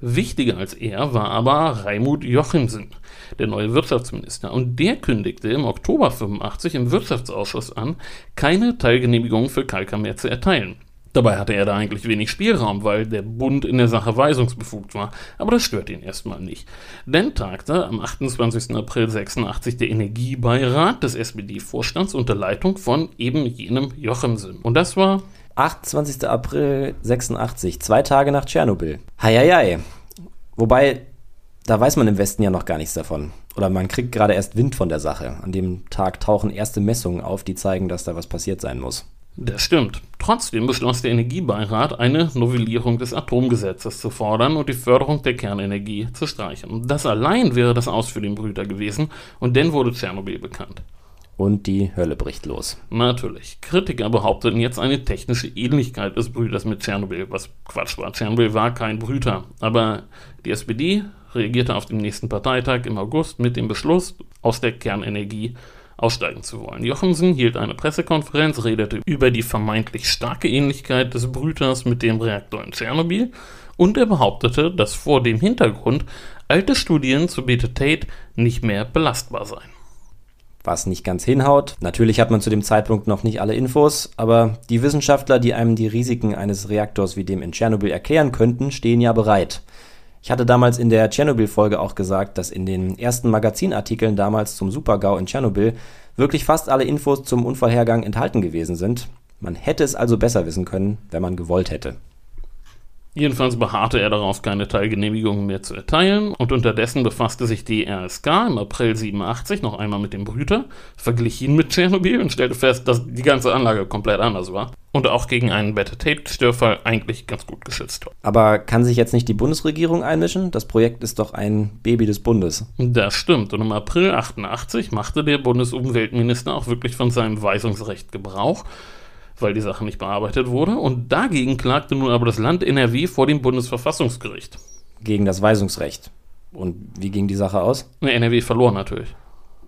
Wichtiger als er war aber Raimund Jochimsen, der neue Wirtschaftsminister, und der kündigte im Oktober 85 im Wirtschaftsausschuss an, keine Teilgenehmigung für Kalka mehr zu erteilen. Dabei hatte er da eigentlich wenig Spielraum, weil der Bund in der Sache weisungsbefugt war. Aber das stört ihn erstmal nicht. Denn tagte am 28. April 86 der Energiebeirat des SPD-Vorstands unter Leitung von eben jenem Jochemsen. Und das war 28. April 86, zwei Tage nach Tschernobyl. Heieiei. Wobei, da weiß man im Westen ja noch gar nichts davon. Oder man kriegt gerade erst Wind von der Sache. An dem Tag tauchen erste Messungen auf, die zeigen, dass da was passiert sein muss. Das stimmt. Trotzdem beschloss der Energiebeirat, eine Novellierung des Atomgesetzes zu fordern und die Förderung der Kernenergie zu streichen. Das allein wäre das Aus für den Brüter gewesen und dann wurde Tschernobyl bekannt. und die Hölle bricht los. Natürlich. Kritiker behaupteten jetzt eine technische Ähnlichkeit des Brüters mit Tschernobyl, was Quatsch war. Tschernobyl war kein Brüter. Aber die SPD reagierte auf dem nächsten Parteitag im August mit dem Beschluss, aus der Kernenergie aussteigen zu wollen. Jochemsen hielt eine Pressekonferenz, redete über die vermeintlich starke Ähnlichkeit des Brüters mit dem Reaktor in Tschernobyl und er behauptete, dass vor dem Hintergrund alte Studien zu Beta Tate nicht mehr belastbar seien. Was nicht ganz hinhaut. Natürlich hat man zu dem Zeitpunkt noch nicht alle Infos, aber die Wissenschaftler, die einem die Risiken eines Reaktors wie dem in Tschernobyl erklären könnten, stehen ja bereit. Ich hatte damals in der Tschernobyl-Folge auch gesagt, dass in den ersten Magazinartikeln damals zum Supergau in Tschernobyl wirklich fast alle Infos zum Unfallhergang enthalten gewesen sind. Man hätte es also besser wissen können, wenn man gewollt hätte. Jedenfalls beharrte er darauf, keine Teilgenehmigungen mehr zu erteilen und unterdessen befasste sich die RSK im April 87 noch einmal mit dem Brüter, verglich ihn mit Tschernobyl und stellte fest, dass die ganze Anlage komplett anders war und auch gegen einen Beta-Tape-Störfall eigentlich ganz gut geschützt war. Aber kann sich jetzt nicht die Bundesregierung einmischen? Das Projekt ist doch ein Baby des Bundes. Das stimmt und im April 88 machte der Bundesumweltminister auch wirklich von seinem Weisungsrecht Gebrauch weil die Sache nicht bearbeitet wurde. Und dagegen klagte nun aber das Land NRW vor dem Bundesverfassungsgericht. Gegen das Weisungsrecht. Und wie ging die Sache aus? NRW verlor natürlich.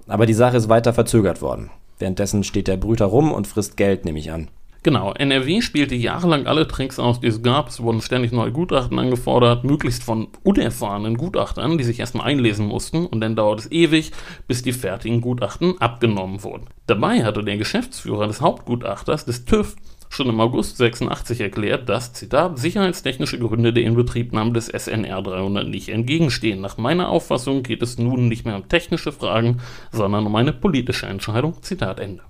Aber die Sache ist weiter verzögert worden. Währenddessen steht der Brüter rum und frisst Geld, nehme ich an. Genau, NRW spielte jahrelang alle Tricks aus, die es gab. Es wurden ständig neue Gutachten angefordert, möglichst von unerfahrenen Gutachtern, die sich erstmal einlesen mussten. Und dann dauert es ewig, bis die fertigen Gutachten abgenommen wurden. Dabei hatte der Geschäftsführer des Hauptgutachters des TÜV schon im August 86 erklärt, dass, Zitat, sicherheitstechnische Gründe der Inbetriebnahme des SNR 300 nicht entgegenstehen. Nach meiner Auffassung geht es nun nicht mehr um technische Fragen, sondern um eine politische Entscheidung. Zitat Ende.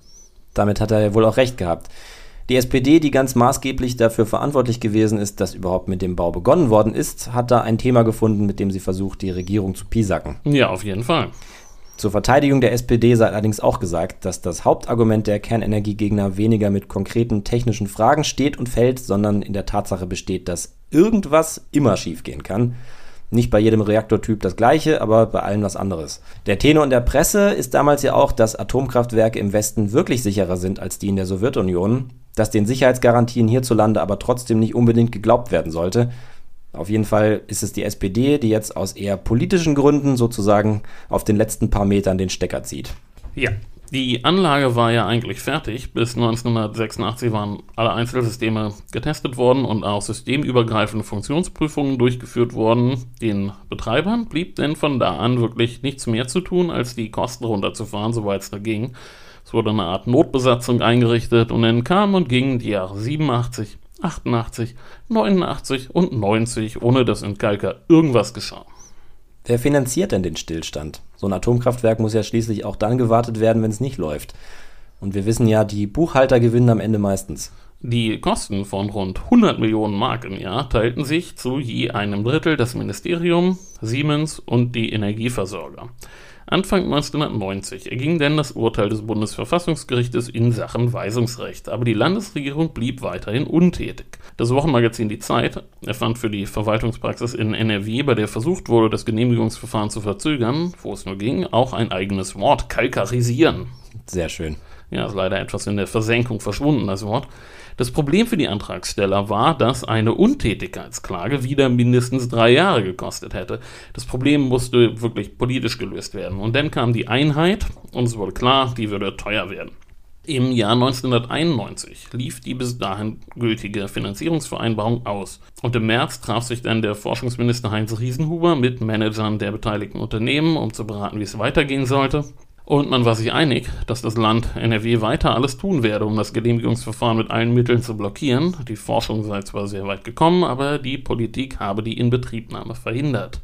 Damit hat er ja wohl auch recht gehabt. Die SPD, die ganz maßgeblich dafür verantwortlich gewesen ist, dass überhaupt mit dem Bau begonnen worden ist, hat da ein Thema gefunden, mit dem sie versucht, die Regierung zu piesacken. Ja, auf jeden Fall. Zur Verteidigung der SPD sei allerdings auch gesagt, dass das Hauptargument der Kernenergiegegner weniger mit konkreten technischen Fragen steht und fällt, sondern in der Tatsache besteht, dass irgendwas immer schiefgehen kann. Nicht bei jedem Reaktortyp das gleiche, aber bei allen was anderes. Der Tenor in der Presse ist damals ja auch, dass Atomkraftwerke im Westen wirklich sicherer sind als die in der Sowjetunion dass den Sicherheitsgarantien hierzulande aber trotzdem nicht unbedingt geglaubt werden sollte. Auf jeden Fall ist es die SPD, die jetzt aus eher politischen Gründen sozusagen auf den letzten paar Metern den Stecker zieht. Ja, die Anlage war ja eigentlich fertig. Bis 1986 waren alle Einzelsysteme getestet worden und auch systemübergreifende Funktionsprüfungen durchgeführt worden. Den Betreibern blieb denn von da an wirklich nichts mehr zu tun, als die Kosten runterzufahren, soweit es da ging. Es wurde eine Art Notbesatzung eingerichtet und dann kamen und gingen die Jahre 87, 88, 89 und 90, ohne dass in Kalka irgendwas geschah. Wer finanziert denn den Stillstand? So ein Atomkraftwerk muss ja schließlich auch dann gewartet werden, wenn es nicht läuft. Und wir wissen ja, die Buchhalter gewinnen am Ende meistens. Die Kosten von rund 100 Millionen Mark im Jahr teilten sich zu je einem Drittel das Ministerium, Siemens und die Energieversorger. Anfang 1990 erging denn das Urteil des Bundesverfassungsgerichtes in Sachen Weisungsrecht, aber die Landesregierung blieb weiterhin untätig. Das Wochenmagazin Die Zeit erfand für die Verwaltungspraxis in NRW, bei der versucht wurde, das Genehmigungsverfahren zu verzögern, wo es nur ging, auch ein eigenes Wort, kalkarisieren. Sehr schön. Ja, ist leider etwas in der Versenkung verschwunden, das Wort. Das Problem für die Antragsteller war, dass eine Untätigkeitsklage wieder mindestens drei Jahre gekostet hätte. Das Problem musste wirklich politisch gelöst werden. Und dann kam die Einheit und es wurde klar, die würde teuer werden. Im Jahr 1991 lief die bis dahin gültige Finanzierungsvereinbarung aus. Und im März traf sich dann der Forschungsminister Heinz Riesenhuber mit Managern der beteiligten Unternehmen, um zu beraten, wie es weitergehen sollte. Und man war sich einig, dass das Land NRW weiter alles tun werde, um das Genehmigungsverfahren mit allen Mitteln zu blockieren. Die Forschung sei zwar sehr weit gekommen, aber die Politik habe die Inbetriebnahme verhindert.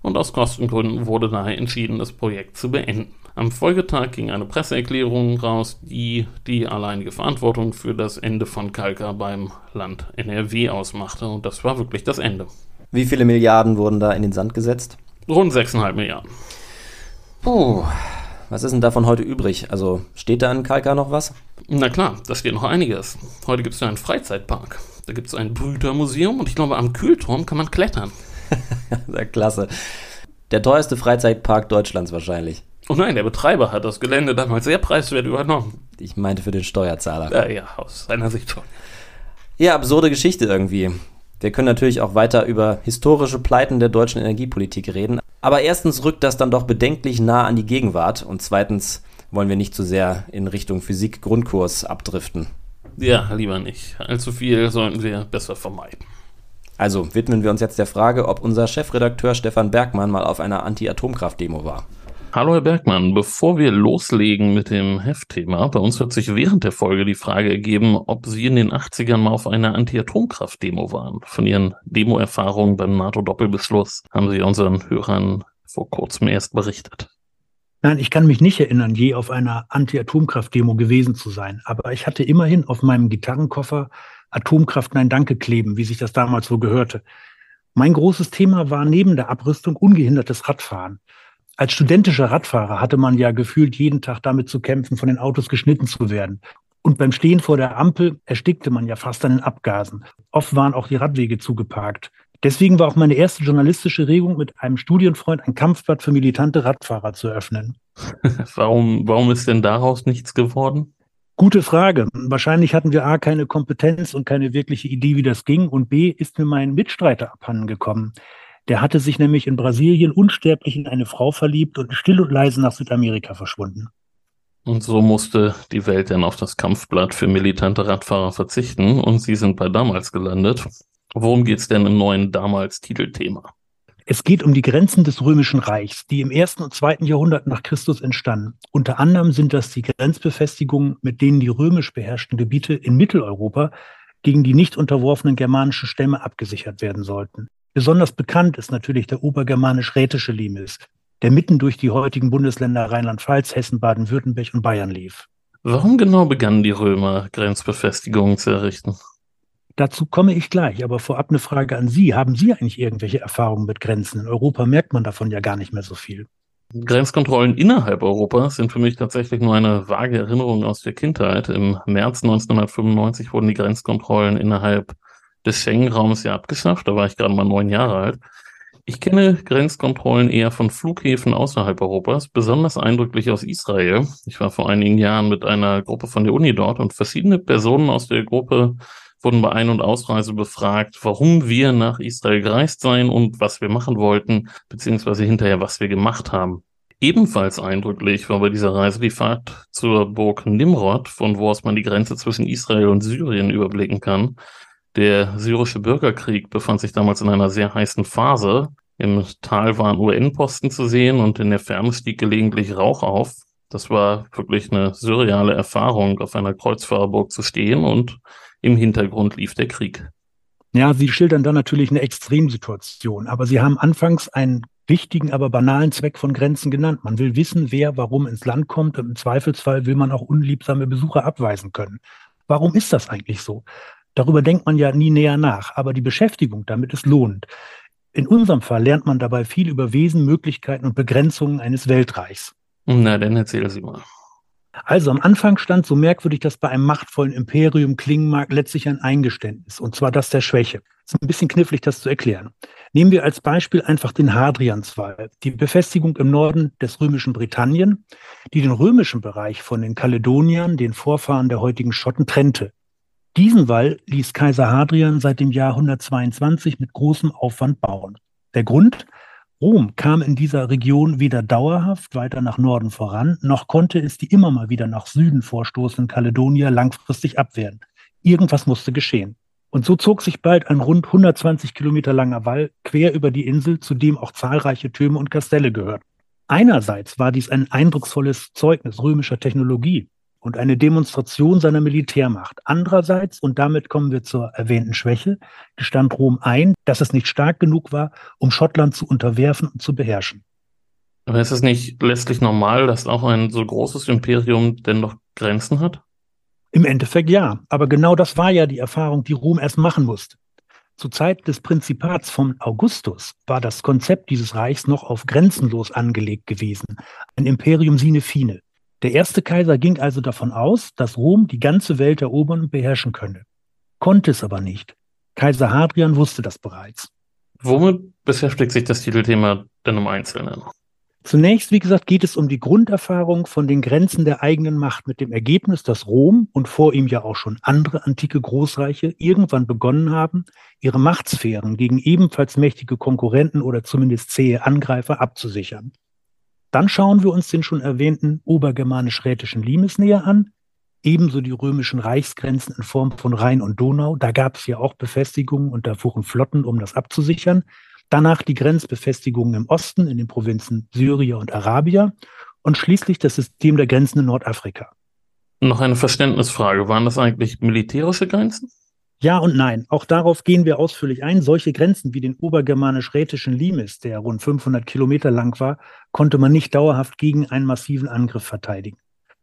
Und aus Kostengründen wurde daher entschieden, das Projekt zu beenden. Am Folgetag ging eine Presseerklärung raus, die die alleinige Verantwortung für das Ende von Kalka beim Land NRW ausmachte. Und das war wirklich das Ende. Wie viele Milliarden wurden da in den Sand gesetzt? Rund 6,5 Milliarden. Puh. Was ist denn davon heute übrig? Also steht da in Kalka noch was? Na klar, da steht noch einiges. Heute gibt es ja einen Freizeitpark. Da gibt es ein Brütermuseum und ich glaube, am Kühlturm kann man klettern. (laughs) Sehr klasse. Der teuerste Freizeitpark Deutschlands wahrscheinlich. Oh nein, der Betreiber hat das Gelände damals sehr preiswert übernommen. Ich meinte für den Steuerzahler. Ja, ja, aus seiner Sicht schon. Ja, absurde Geschichte irgendwie. Wir können natürlich auch weiter über historische Pleiten der deutschen Energiepolitik reden. Aber erstens rückt das dann doch bedenklich nah an die Gegenwart und zweitens wollen wir nicht zu sehr in Richtung Physik-Grundkurs abdriften. Ja, lieber nicht. Allzu viel sollten wir besser vermeiden. Also widmen wir uns jetzt der Frage, ob unser Chefredakteur Stefan Bergmann mal auf einer Anti-Atomkraft-Demo war. Hallo Herr Bergmann, bevor wir loslegen mit dem Heftthema, bei uns wird sich während der Folge die Frage ergeben, ob Sie in den 80ern mal auf einer Anti-Atomkraft-Demo waren. Von Ihren Demo-Erfahrungen beim NATO-Doppelbeschluss haben Sie unseren Hörern vor kurzem erst berichtet. Nein, ich kann mich nicht erinnern, je auf einer Anti-Atomkraft-Demo gewesen zu sein. Aber ich hatte immerhin auf meinem Gitarrenkoffer Atomkraft Nein Danke kleben, wie sich das damals so gehörte. Mein großes Thema war neben der Abrüstung ungehindertes Radfahren. Als studentischer Radfahrer hatte man ja gefühlt jeden Tag damit zu kämpfen, von den Autos geschnitten zu werden. Und beim Stehen vor der Ampel erstickte man ja fast an den Abgasen. Oft waren auch die Radwege zugeparkt. Deswegen war auch meine erste journalistische Regung, mit einem Studienfreund ein Kampfblatt für militante Radfahrer zu öffnen. (laughs) warum, warum ist denn daraus nichts geworden? Gute Frage. Wahrscheinlich hatten wir A, keine Kompetenz und keine wirkliche Idee, wie das ging. Und B, ist mir mein Mitstreiter abhanden gekommen. Der hatte sich nämlich in Brasilien unsterblich in eine Frau verliebt und still und leise nach Südamerika verschwunden. Und so musste die Welt dann auf das Kampfblatt für militante Radfahrer verzichten und sie sind bei damals gelandet. Worum geht es denn im neuen damals Titelthema? Es geht um die Grenzen des Römischen Reichs, die im ersten und zweiten Jahrhundert nach Christus entstanden. Unter anderem sind das die Grenzbefestigungen, mit denen die römisch beherrschten Gebiete in Mitteleuropa gegen die nicht unterworfenen germanischen Stämme abgesichert werden sollten. Besonders bekannt ist natürlich der obergermanisch-rätische Limes, der mitten durch die heutigen Bundesländer Rheinland-Pfalz, Hessen, Baden-Württemberg und Bayern lief. Warum genau begannen die Römer Grenzbefestigungen zu errichten? Dazu komme ich gleich, aber vorab eine Frage an Sie. Haben Sie eigentlich irgendwelche Erfahrungen mit Grenzen? In Europa merkt man davon ja gar nicht mehr so viel. Grenzkontrollen innerhalb Europas sind für mich tatsächlich nur eine vage Erinnerung aus der Kindheit. Im März 1995 wurden die Grenzkontrollen innerhalb des Schengen-Raums ja abgeschafft. Da war ich gerade mal neun Jahre alt. Ich kenne Grenzkontrollen eher von Flughäfen außerhalb Europas, besonders eindrücklich aus Israel. Ich war vor einigen Jahren mit einer Gruppe von der Uni dort und verschiedene Personen aus der Gruppe wurden bei Ein- und Ausreise befragt, warum wir nach Israel gereist seien und was wir machen wollten, beziehungsweise hinterher, was wir gemacht haben. Ebenfalls eindrücklich war bei dieser Reise die Fahrt zur Burg Nimrod, von wo aus man die Grenze zwischen Israel und Syrien überblicken kann. Der syrische Bürgerkrieg befand sich damals in einer sehr heißen Phase. Im Tal waren UN-Posten zu sehen und in der Ferne stieg gelegentlich Rauch auf. Das war wirklich eine surreale Erfahrung, auf einer Kreuzfahrerburg zu stehen und im Hintergrund lief der Krieg. Ja, Sie schildern da natürlich eine Extremsituation, aber Sie haben anfangs einen wichtigen, aber banalen Zweck von Grenzen genannt. Man will wissen, wer warum ins Land kommt und im Zweifelsfall will man auch unliebsame Besucher abweisen können. Warum ist das eigentlich so? Darüber denkt man ja nie näher nach, aber die Beschäftigung damit ist lohnend. In unserem Fall lernt man dabei viel über Wesen, Möglichkeiten und Begrenzungen eines Weltreichs. Na, dann erzähl Sie mal. Also am Anfang stand, so merkwürdig das bei einem machtvollen Imperium klingen mag, letztlich ein Eingeständnis, und zwar das der Schwäche. Es ist ein bisschen knifflig, das zu erklären. Nehmen wir als Beispiel einfach den Hadrianswall, die Befestigung im Norden des römischen Britannien, die den römischen Bereich von den Kaledoniern, den Vorfahren der heutigen Schotten, trennte. Diesen Wall ließ Kaiser Hadrian seit dem Jahr 122 mit großem Aufwand bauen. Der Grund? Rom kam in dieser Region weder dauerhaft weiter nach Norden voran, noch konnte es die immer mal wieder nach Süden vorstoßenden Kaledonier langfristig abwehren. Irgendwas musste geschehen. Und so zog sich bald ein rund 120 Kilometer langer Wall quer über die Insel, zu dem auch zahlreiche Türme und Kastelle gehörten. Einerseits war dies ein eindrucksvolles Zeugnis römischer Technologie, und eine Demonstration seiner Militärmacht. Andererseits, und damit kommen wir zur erwähnten Schwäche, gestand Rom ein, dass es nicht stark genug war, um Schottland zu unterwerfen und zu beherrschen. Aber ist es nicht letztlich normal, dass auch ein so großes Imperium dennoch Grenzen hat? Im Endeffekt ja, aber genau das war ja die Erfahrung, die Rom erst machen musste. Zur Zeit des Prinzipats von Augustus war das Konzept dieses Reichs noch auf grenzenlos angelegt gewesen, ein Imperium sine fine. Der erste Kaiser ging also davon aus, dass Rom die ganze Welt erobern und beherrschen könne. Konnte es aber nicht. Kaiser Hadrian wusste das bereits. Womit beschäftigt sich das Titelthema denn im Einzelnen? Zunächst, wie gesagt, geht es um die Grunderfahrung von den Grenzen der eigenen Macht mit dem Ergebnis, dass Rom und vor ihm ja auch schon andere antike Großreiche irgendwann begonnen haben, ihre Machtsphären gegen ebenfalls mächtige Konkurrenten oder zumindest zähe Angreifer abzusichern. Dann schauen wir uns den schon erwähnten obergermanisch-rätischen Limes näher an, ebenso die römischen Reichsgrenzen in Form von Rhein und Donau. Da gab es ja auch Befestigungen und da fuhren Flotten, um das abzusichern. Danach die Grenzbefestigungen im Osten in den Provinzen Syria und Arabia und schließlich das System der Grenzen in Nordafrika. Noch eine Verständnisfrage. Waren das eigentlich militärische Grenzen? Ja und nein. Auch darauf gehen wir ausführlich ein. Solche Grenzen wie den obergermanisch-rätischen Limes, der rund 500 Kilometer lang war, konnte man nicht dauerhaft gegen einen massiven Angriff verteidigen.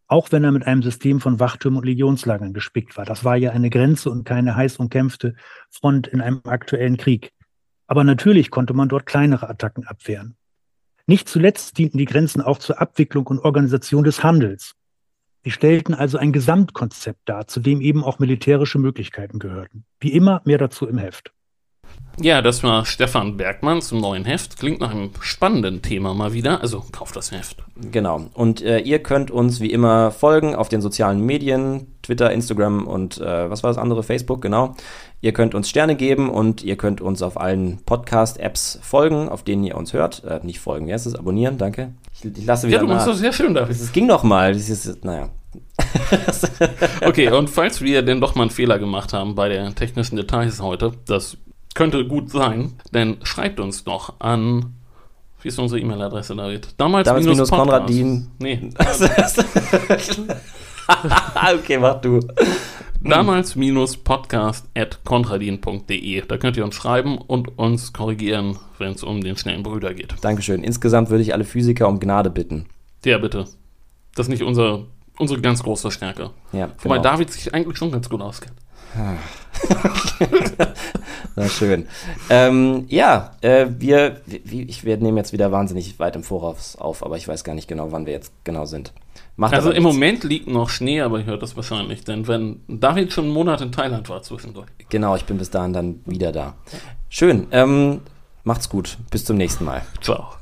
Auch wenn er mit einem System von Wachtürmen und Legionslagern gespickt war. Das war ja eine Grenze und keine heiß umkämpfte Front in einem aktuellen Krieg. Aber natürlich konnte man dort kleinere Attacken abwehren. Nicht zuletzt dienten die Grenzen auch zur Abwicklung und Organisation des Handels. Sie stellten also ein Gesamtkonzept dar, zu dem eben auch militärische Möglichkeiten gehörten. Wie immer mehr dazu im Heft. Ja, das war Stefan Bergmann zum neuen Heft. Klingt nach einem spannenden Thema mal wieder. Also kauft das Heft. Genau. Und äh, ihr könnt uns wie immer folgen auf den sozialen Medien, Twitter, Instagram und äh, was war das andere? Facebook, genau. Ihr könnt uns Sterne geben und ihr könnt uns auf allen Podcast-Apps folgen, auf denen ihr uns hört. Äh, nicht folgen, wie heißt es? Abonnieren, danke. Ich, ich lasse wieder Ja, du machst das sehr schön, David. Es ging noch mal. Das ist, naja. (laughs) okay, und falls wir denn doch mal einen Fehler gemacht haben bei den technischen Details heute, das könnte gut sein, denn schreibt uns doch an. Wie ist unsere E-Mail-Adresse, David? Damals, Damals minus, minus Konradin. Nee. (laughs) okay, mach du. Damals minus podcast at kontradin.de. Da könnt ihr uns schreiben und uns korrigieren, wenn es um den schnellen Brüder geht. Dankeschön. Insgesamt würde ich alle Physiker um Gnade bitten. Ja, bitte. Das ist nicht unser, unsere ganz große Stärke. Ja, Wobei genau. David sich eigentlich schon ganz gut auskennt. (laughs) Na schön. Ähm, ja, äh, wir, wir, ich, wir nehmen jetzt wieder wahnsinnig weit im Voraus auf, aber ich weiß gar nicht genau, wann wir jetzt genau sind. Macht also im Moment liegt noch Schnee, aber ich höre das wahrscheinlich, denn wenn David schon einen Monat in Thailand war zwischendurch. Genau, ich bin bis dahin dann wieder da. Schön. Ähm, macht's gut. Bis zum nächsten Mal. Ciao.